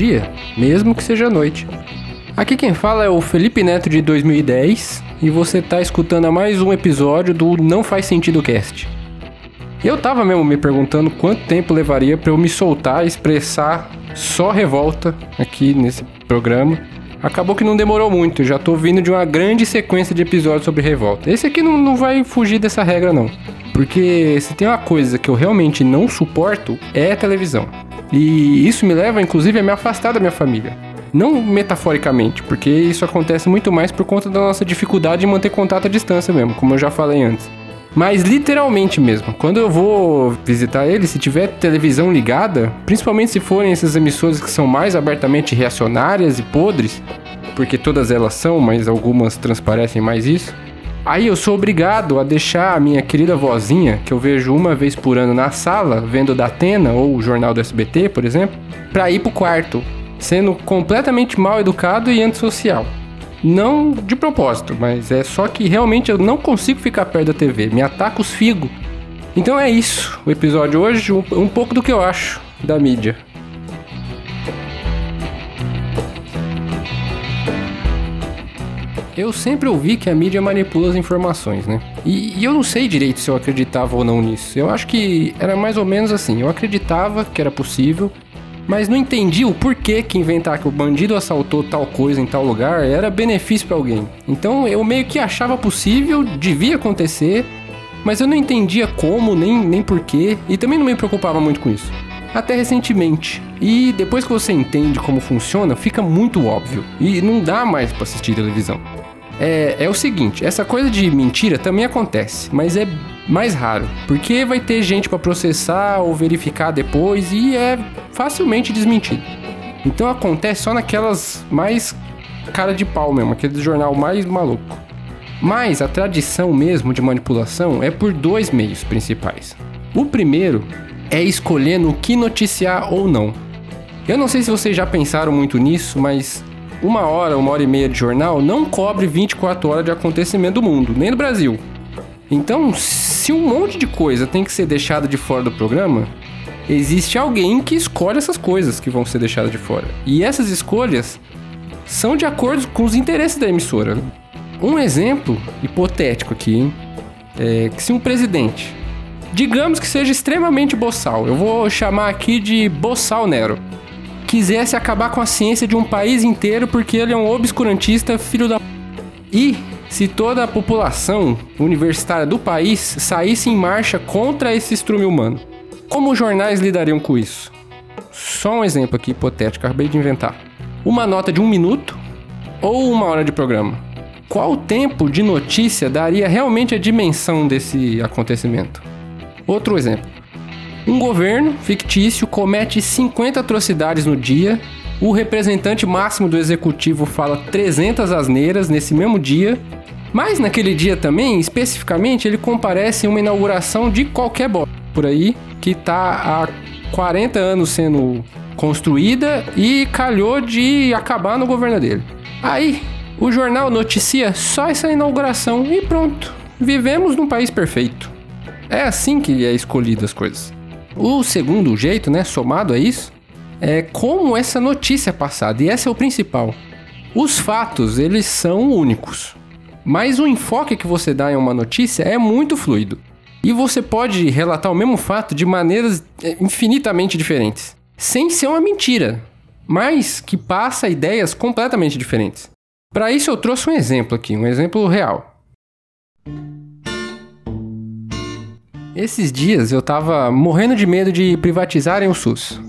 dia, mesmo que seja noite. Aqui quem fala é o Felipe Neto de 2010 e você está escutando a mais um episódio do Não Faz Sentido Cast. Eu tava mesmo me perguntando quanto tempo levaria para eu me soltar e expressar só revolta aqui nesse programa. Acabou que não demorou muito, já tô vindo de uma grande sequência de episódios sobre revolta. Esse aqui não, não vai fugir dessa regra, não. Porque se tem uma coisa que eu realmente não suporto, é televisão. E isso me leva, inclusive, a me afastar da minha família. Não metaforicamente, porque isso acontece muito mais por conta da nossa dificuldade de manter contato à distância mesmo, como eu já falei antes. Mas literalmente mesmo, quando eu vou visitar ele, se tiver televisão ligada, principalmente se forem essas emissoras que são mais abertamente reacionárias e podres, porque todas elas são, mas algumas transparecem mais isso. Aí eu sou obrigado a deixar a minha querida vozinha, que eu vejo uma vez por ano na sala, vendo da Atena ou o jornal do SBT, por exemplo, para ir pro quarto, sendo completamente mal educado e antissocial. Não de propósito, mas é só que realmente eu não consigo ficar perto da TV, me ataca os figos. Então é isso, o episódio hoje, um, pouco do que eu acho da mídia. Eu sempre ouvi que a mídia manipula as informações, né? E, e, eu não sei direito se eu acreditava ou não nisso. Eu acho que era mais ou menos assim. Eu acreditava que era possível, mas não entendi o porquê que inventar que o bandido assaltou tal coisa em tal lugar era benefício para alguém. Então eu meio que achava possível, devia acontecer, mas eu não entendia como, nem, nem porquê, e também não me preocupava muito com isso. Até recentemente. E depois que você entende como funciona, fica muito óbvio. E não dá mais para assistir televisão. É, é o seguinte, essa coisa de mentira também acontece, mas é mais raro, porque vai ter gente para processar ou verificar depois e é facilmente desmentido. Então acontece só naquelas mais cara de pau mesmo, aquele jornal mais maluco. Mas a tradição mesmo de manipulação é por dois meios principais. O primeiro é escolher no que noticiar ou não. Eu não sei se vocês já pensaram muito nisso, mas uma hora, uma hora e meia de jornal não cobre 24 horas de acontecimento do mundo, nem do Brasil. Então, se um monte de coisa tem que ser deixada de fora do programa, existe alguém que escolhe essas coisas que vão ser deixadas de fora. E essas escolhas são de acordo com os interesses da emissora. Um exemplo hipotético aqui, hein? É que se um presidente, digamos que seja extremamente boçal, eu vou chamar aqui de boçal Nero, quisesse acabar com a ciência de um país inteiro porque ele é um obscurantista filho da e se toda a população universitária do país saísse em marcha contra esse estrume humano. Como os jornais lidariam com isso? Só um exemplo aqui hipotético, acabei de inventar. Uma nota de um minuto ou uma hora de programa? Qual tempo de notícia daria realmente a dimensão desse acontecimento? Outro exemplo. Um governo fictício comete 50 atrocidades no dia, o representante máximo do executivo fala 300 asneiras nesse mesmo dia mas naquele dia também, especificamente, ele comparece em uma inauguração de qualquer bola por aí, que tá há 40 anos sendo construída e calhou de acabar no governo dele. Aí, o jornal noticia só essa inauguração e pronto. Vivemos num país perfeito. É assim que é escolhido as coisas. O segundo jeito, né, somado a isso, é como essa notícia é passada, e esse é o principal. Os fatos, eles são únicos. Mas o enfoque que você dá em uma notícia é muito fluido. E você pode relatar o mesmo fato de maneiras é, infinitamente diferentes, sem ser uma mentira, mas que passa ideias completamente diferentes. Para isso eu trouxe um exemplo aqui, um exemplo real. Esses dias eu tava morrendo de medo de privatizarem o SUS.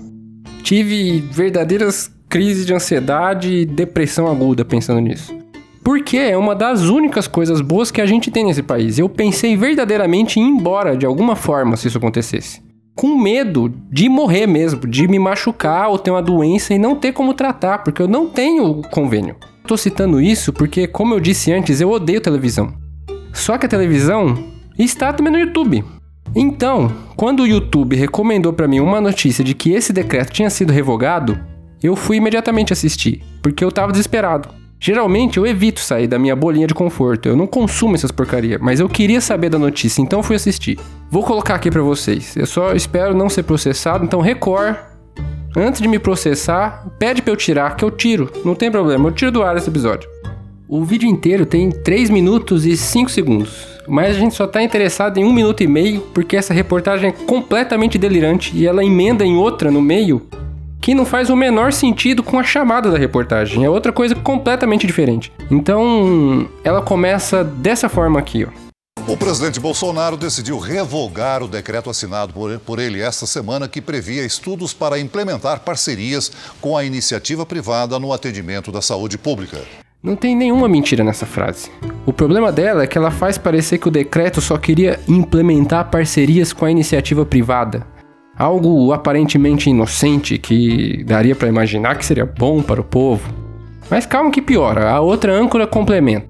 Tive verdadeiras crises de ansiedade e depressão aguda pensando nisso. Porque é uma das únicas coisas boas que a gente tem nesse país. Eu pensei verdadeiramente em ir embora de alguma forma se isso acontecesse. Com medo de morrer mesmo, de me machucar ou ter uma doença e não ter como tratar, porque eu não tenho convênio. Tô citando isso porque, como eu disse antes, eu odeio televisão. Só que a televisão está também no YouTube. Então, quando o YouTube recomendou para mim uma notícia de que esse decreto tinha sido revogado, eu fui imediatamente assistir, porque eu tava desesperado. Geralmente eu evito sair da minha bolinha de conforto. Eu não consumo essas porcaria, mas eu queria saber da notícia, então fui assistir. Vou colocar aqui para vocês. Eu só espero não ser processado, então Record Antes de me processar, pede pra eu tirar, que eu tiro. Não tem problema, eu tiro do ar esse episódio. O vídeo inteiro tem 3 minutos e 5 segundos, mas a gente só tá interessado em 1 minuto e meio porque essa reportagem é completamente delirante e ela emenda em outra no meio que não faz o menor sentido com a chamada da reportagem. É outra coisa completamente diferente. Então, ela começa dessa forma aqui, ó. O presidente Bolsonaro decidiu revogar o decreto assinado por ele esta semana que previa estudos para implementar parcerias com a iniciativa privada no atendimento da saúde pública. Não tem nenhuma mentira nessa frase. O problema dela é que ela faz parecer que o decreto só queria implementar parcerias com a iniciativa privada. Algo aparentemente inocente que daria para imaginar que seria bom para o povo. Mas calma que piora, a outra âncora complementa.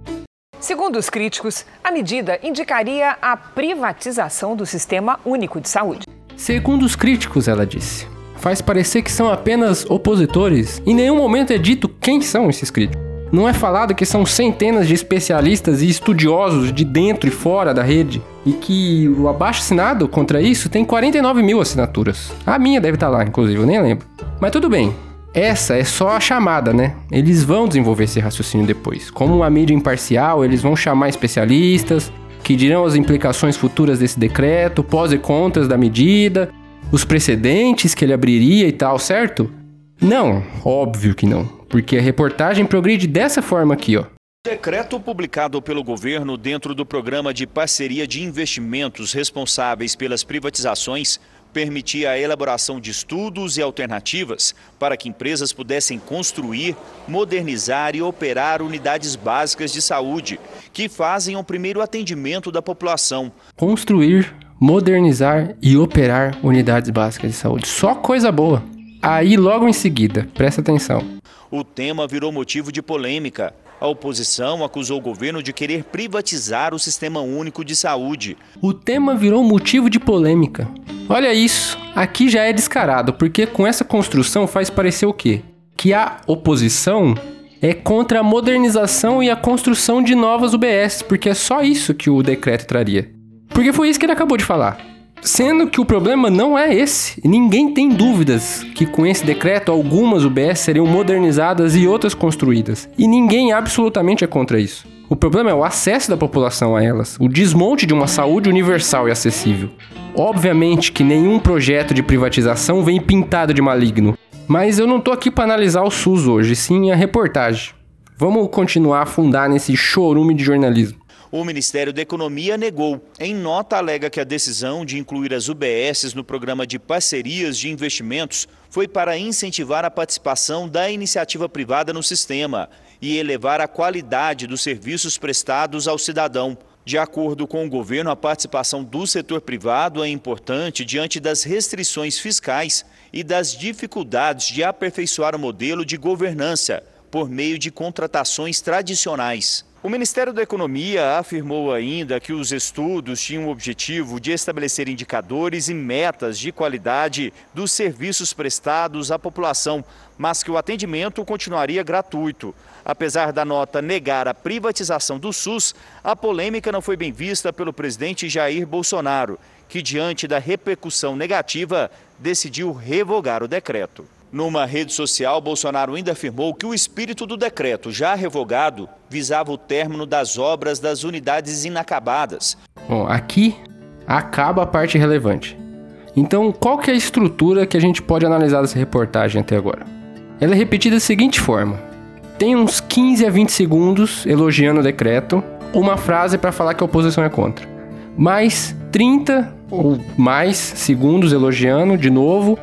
Segundo os críticos, a medida indicaria a privatização do Sistema Único de Saúde. Segundo os críticos, ela disse, faz parecer que são apenas opositores. Em nenhum momento é dito quem são esses críticos. Não é falado que são centenas de especialistas e estudiosos de dentro e fora da rede e que o abaixo assinado contra isso tem 49 mil assinaturas. A minha deve estar tá lá, inclusive, eu nem lembro. Mas tudo bem, essa é só a chamada, né? Eles vão desenvolver esse raciocínio depois. Como uma mídia imparcial, eles vão chamar especialistas que dirão as implicações futuras desse decreto, pós e contras da medida, os precedentes que ele abriria e tal, certo? Não, óbvio que não porque a reportagem progride dessa forma aqui, ó. Decreto publicado pelo governo dentro do programa de parceria de investimentos responsáveis pelas privatizações permitia a elaboração de estudos e alternativas para que empresas pudessem construir, modernizar e operar unidades básicas de saúde, que fazem o primeiro atendimento da população. Construir, modernizar e operar unidades básicas de saúde. Só coisa boa. Aí, logo em seguida, presta atenção. O tema virou motivo de polêmica. A oposição acusou o governo de querer privatizar o Sistema Único de Saúde. O tema virou motivo de polêmica. Olha isso, aqui já é descarado, porque com essa construção faz parecer o quê? Que a oposição é contra a modernização e a construção de novas UBS, porque é só isso que o decreto traria. Porque foi isso que ele acabou de falar. Sendo que o problema não é esse. Ninguém tem dúvidas que com esse decreto algumas UBS seriam modernizadas e outras construídas. E ninguém absolutamente é contra isso. O problema é o acesso da população a elas, o desmonte de uma saúde universal e acessível. Obviamente que nenhum projeto de privatização vem pintado de maligno, mas eu não tô aqui para analisar o SUS hoje, sim a reportagem. Vamos continuar a afundar nesse chorume de jornalismo. O Ministério da Economia negou. Em nota, alega que a decisão de incluir as UBSs no programa de parcerias de investimentos foi para incentivar a participação da iniciativa privada no sistema e elevar a qualidade dos serviços prestados ao cidadão. De acordo com o governo, a participação do setor privado é importante diante das restrições fiscais e das dificuldades de aperfeiçoar o modelo de governança por meio de contratações tradicionais. O Ministério da Economia afirmou ainda que os estudos tinham o objetivo de estabelecer indicadores e metas de qualidade dos serviços prestados à população, mas que o atendimento continuaria gratuito. Apesar da nota negar a privatização do SUS, a polêmica não foi bem vista pelo presidente Jair Bolsonaro, que, diante da repercussão negativa, decidiu revogar o decreto. Numa rede social, Bolsonaro ainda afirmou que o espírito do decreto já revogado visava o término das obras das unidades inacabadas. Bom, aqui acaba a parte relevante. Então, qual que é a estrutura que a gente pode analisar dessa reportagem até agora? Ela é repetida da seguinte forma: tem uns 15 a 20 segundos elogiando o decreto, uma frase para falar que a oposição é contra. Mais 30 ou mais segundos elogiando de novo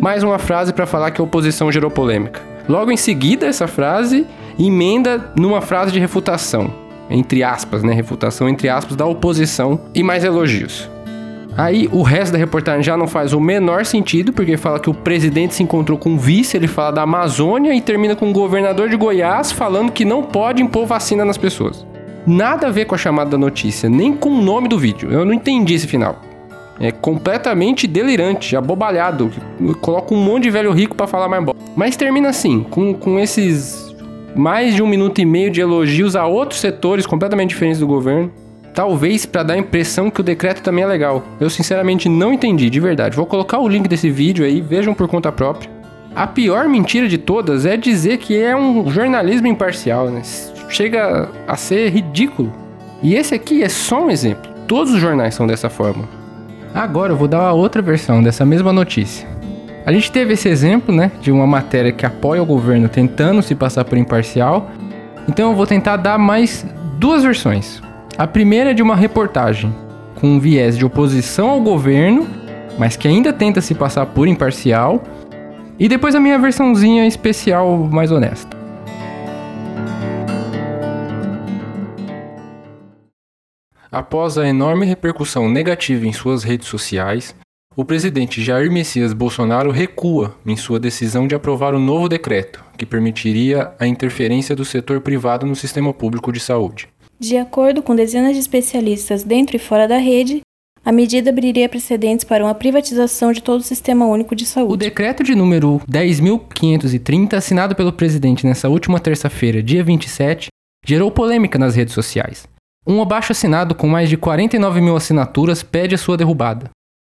mais uma frase para falar que a oposição gerou polêmica. Logo em seguida, essa frase emenda numa frase de refutação, entre aspas, né? Refutação entre aspas da oposição e mais elogios. Aí o resto da reportagem já não faz o menor sentido, porque fala que o presidente se encontrou com o vice, ele fala da Amazônia e termina com o governador de Goiás falando que não pode impor vacina nas pessoas. Nada a ver com a chamada da notícia, nem com o nome do vídeo. Eu não entendi esse final. É completamente delirante, abobalhado. Coloca um monte de velho rico para falar mais bosta. Mas termina assim, com, com esses mais de um minuto e meio de elogios a outros setores completamente diferentes do governo. Talvez para dar a impressão que o decreto também é legal. Eu sinceramente não entendi, de verdade. Vou colocar o link desse vídeo aí, vejam por conta própria. A pior mentira de todas é dizer que é um jornalismo imparcial, né? Chega a ser ridículo. E esse aqui é só um exemplo. Todos os jornais são dessa forma. Agora eu vou dar uma outra versão dessa mesma notícia. A gente teve esse exemplo, né, de uma matéria que apoia o governo tentando se passar por imparcial. Então eu vou tentar dar mais duas versões. A primeira é de uma reportagem com um viés de oposição ao governo, mas que ainda tenta se passar por imparcial. E depois a minha versãozinha especial mais honesta. Após a enorme repercussão negativa em suas redes sociais, o presidente Jair Messias Bolsonaro recua em sua decisão de aprovar o um novo decreto que permitiria a interferência do setor privado no sistema público de saúde. De acordo com dezenas de especialistas dentro e fora da rede, a medida abriria precedentes para uma privatização de todo o Sistema Único de Saúde. O decreto de número 10.530, assinado pelo presidente nessa última terça-feira, dia 27, gerou polêmica nas redes sociais. Um abaixo assinado com mais de 49 mil assinaturas pede a sua derrubada.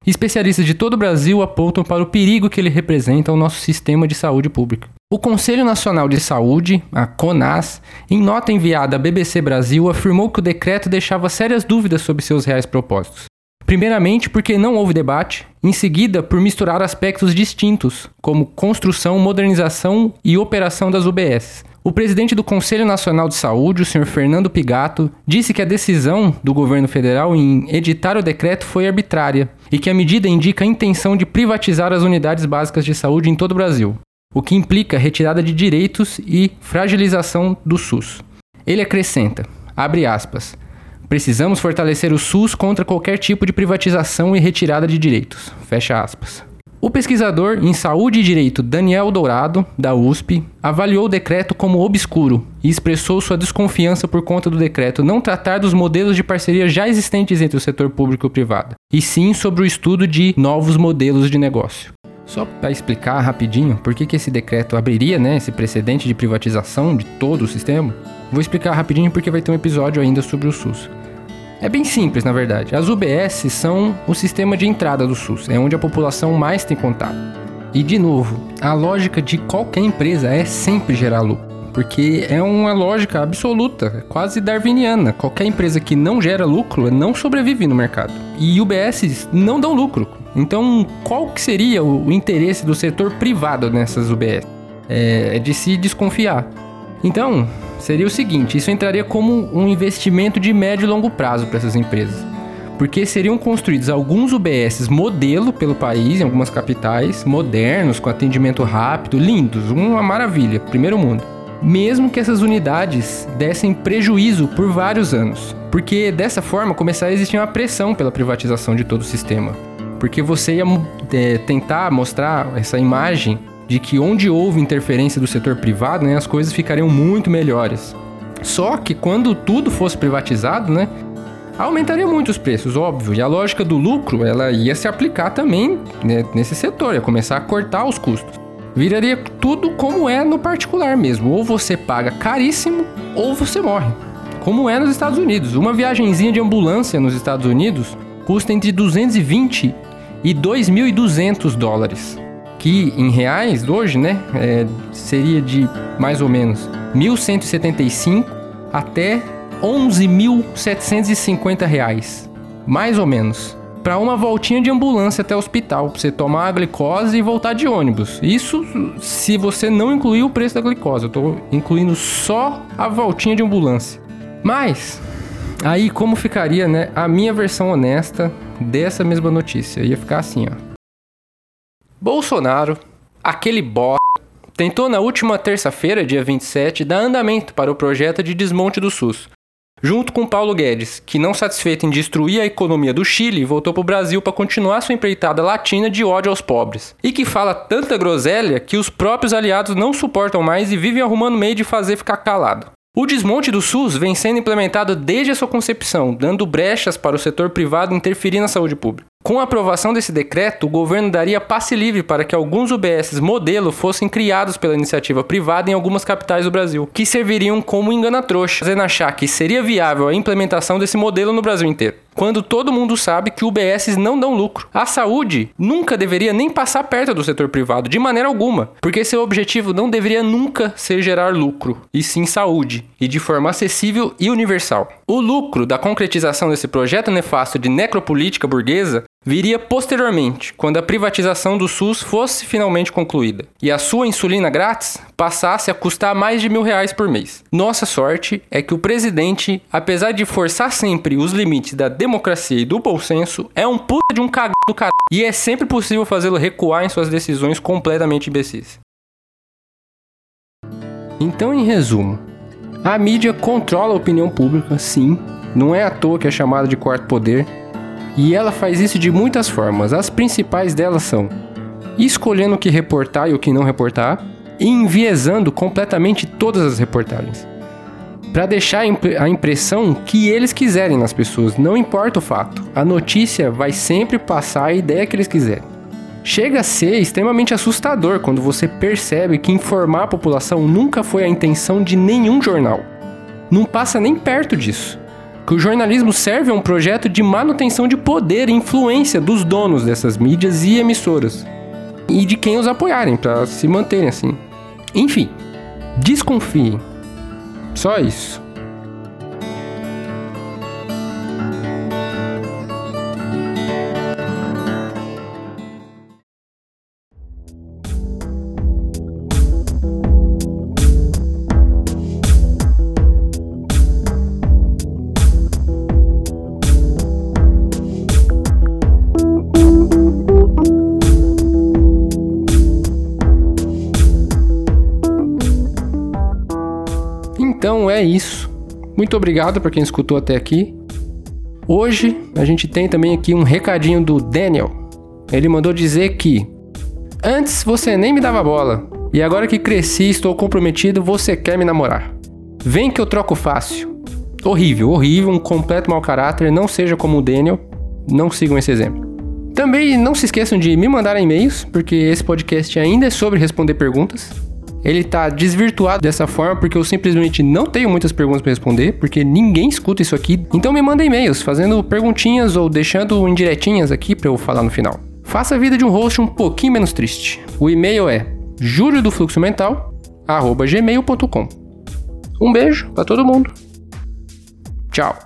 Especialistas de todo o Brasil apontam para o perigo que ele representa ao nosso sistema de saúde pública. O Conselho Nacional de Saúde, a CONAS, em nota enviada à BBC Brasil, afirmou que o decreto deixava sérias dúvidas sobre seus reais propósitos. Primeiramente, porque não houve debate, em seguida, por misturar aspectos distintos, como construção, modernização e operação das UBS, o presidente do Conselho Nacional de Saúde, o senhor Fernando Pigato, disse que a decisão do governo federal em editar o decreto foi arbitrária e que a medida indica a intenção de privatizar as unidades básicas de saúde em todo o Brasil, o que implica retirada de direitos e fragilização do SUS. Ele acrescenta, abre aspas, precisamos fortalecer o SUS contra qualquer tipo de privatização e retirada de direitos, fecha aspas. O pesquisador em saúde e direito Daniel Dourado, da USP, avaliou o decreto como obscuro e expressou sua desconfiança por conta do decreto não tratar dos modelos de parceria já existentes entre o setor público e privado, e sim sobre o estudo de novos modelos de negócio. Só para explicar rapidinho por que, que esse decreto abriria né, esse precedente de privatização de todo o sistema, vou explicar rapidinho porque vai ter um episódio ainda sobre o SUS. É bem simples, na verdade. As UBS são o sistema de entrada do SUS, é onde a população mais tem contato. E de novo, a lógica de qualquer empresa é sempre gerar lucro, porque é uma lógica absoluta, quase darwiniana. Qualquer empresa que não gera lucro não sobrevive no mercado. E UBS não dão lucro. Então, qual que seria o interesse do setor privado nessas UBS? É, é de se desconfiar. Então, seria o seguinte: isso entraria como um investimento de médio e longo prazo para essas empresas. Porque seriam construídos alguns UBSs modelo pelo país, em algumas capitais, modernos, com atendimento rápido, lindos, uma maravilha, primeiro mundo. Mesmo que essas unidades dessem prejuízo por vários anos. Porque dessa forma começaria a existir uma pressão pela privatização de todo o sistema. Porque você ia é, tentar mostrar essa imagem de que onde houve interferência do setor privado, né, as coisas ficariam muito melhores. Só que quando tudo fosse privatizado, né, aumentaria muito os preços, óbvio. E a lógica do lucro, ela ia se aplicar também né, nesse setor, ia começar a cortar os custos. Viraria tudo como é no particular mesmo. Ou você paga caríssimo, ou você morre. Como é nos Estados Unidos. Uma viagemzinha de ambulância nos Estados Unidos custa entre 220 e 2.200 dólares que em reais hoje, né, é, seria de mais ou menos 1.175 até 11.750 reais, mais ou menos, para uma voltinha de ambulância até o hospital, pra você tomar a glicose e voltar de ônibus. Isso se você não incluir o preço da glicose, eu estou incluindo só a voltinha de ambulância. Mas aí como ficaria, né, a minha versão honesta dessa mesma notícia? Ia ficar assim, ó. Bolsonaro, aquele bó, tentou na última terça-feira, dia 27, dar andamento para o projeto de desmonte do SUS, junto com Paulo Guedes, que não satisfeito em destruir a economia do Chile, voltou para o Brasil para continuar sua empreitada latina de ódio aos pobres, e que fala tanta groselha que os próprios aliados não suportam mais e vivem arrumando meio de fazer ficar calado. O desmonte do SUS vem sendo implementado desde a sua concepção, dando brechas para o setor privado interferir na saúde pública. Com a aprovação desse decreto, o governo daria passe livre para que alguns UBSs modelo fossem criados pela iniciativa privada em algumas capitais do Brasil, que serviriam como engana-trouxa, fazendo achar que seria viável a implementação desse modelo no Brasil inteiro. quando todo mundo sabe que UBSs não dão lucro. A saúde nunca deveria nem passar perto do setor privado, de maneira alguma, porque seu objetivo não deveria nunca ser gerar lucro, e sim saúde, e de forma acessível e universal. O lucro da concretização desse projeto nefasto de necropolítica burguesa viria posteriormente, quando a privatização do SUS fosse finalmente concluída e a sua insulina grátis passasse a custar mais de mil reais por mês. Nossa sorte é que o presidente, apesar de forçar sempre os limites da democracia e do bom senso, é um puta de um cagado do caralho e é sempre possível fazê-lo recuar em suas decisões completamente imbecis. Então, em resumo, a mídia controla a opinião pública, sim, não é à toa que é chamada de quarto poder e ela faz isso de muitas formas. As principais delas são escolhendo o que reportar e o que não reportar, e enviesando completamente todas as reportagens. Para deixar a impressão que eles quiserem nas pessoas, não importa o fato. A notícia vai sempre passar a ideia que eles quiserem. Chega a ser extremamente assustador quando você percebe que informar a população nunca foi a intenção de nenhum jornal. Não passa nem perto disso que o jornalismo serve a um projeto de manutenção de poder e influência dos donos dessas mídias e emissoras e de quem os apoiarem para se manterem assim. Enfim, desconfiem. Só isso. Muito obrigado para quem escutou até aqui. Hoje a gente tem também aqui um recadinho do Daniel. Ele mandou dizer que antes você nem me dava bola e agora que cresci e estou comprometido, você quer me namorar. Vem que eu troco fácil. Horrível, horrível, um completo mau caráter, não seja como o Daniel. Não sigam esse exemplo. Também não se esqueçam de me mandar e-mails, porque esse podcast ainda é sobre responder perguntas ele tá desvirtuado dessa forma porque eu simplesmente não tenho muitas perguntas para responder, porque ninguém escuta isso aqui. Então me manda e-mails fazendo perguntinhas ou deixando indiretinhas aqui para eu falar no final. Faça a vida de um host um pouquinho menos triste. O e-mail é juliodofluxomental@gmail.com. Um beijo para todo mundo. Tchau.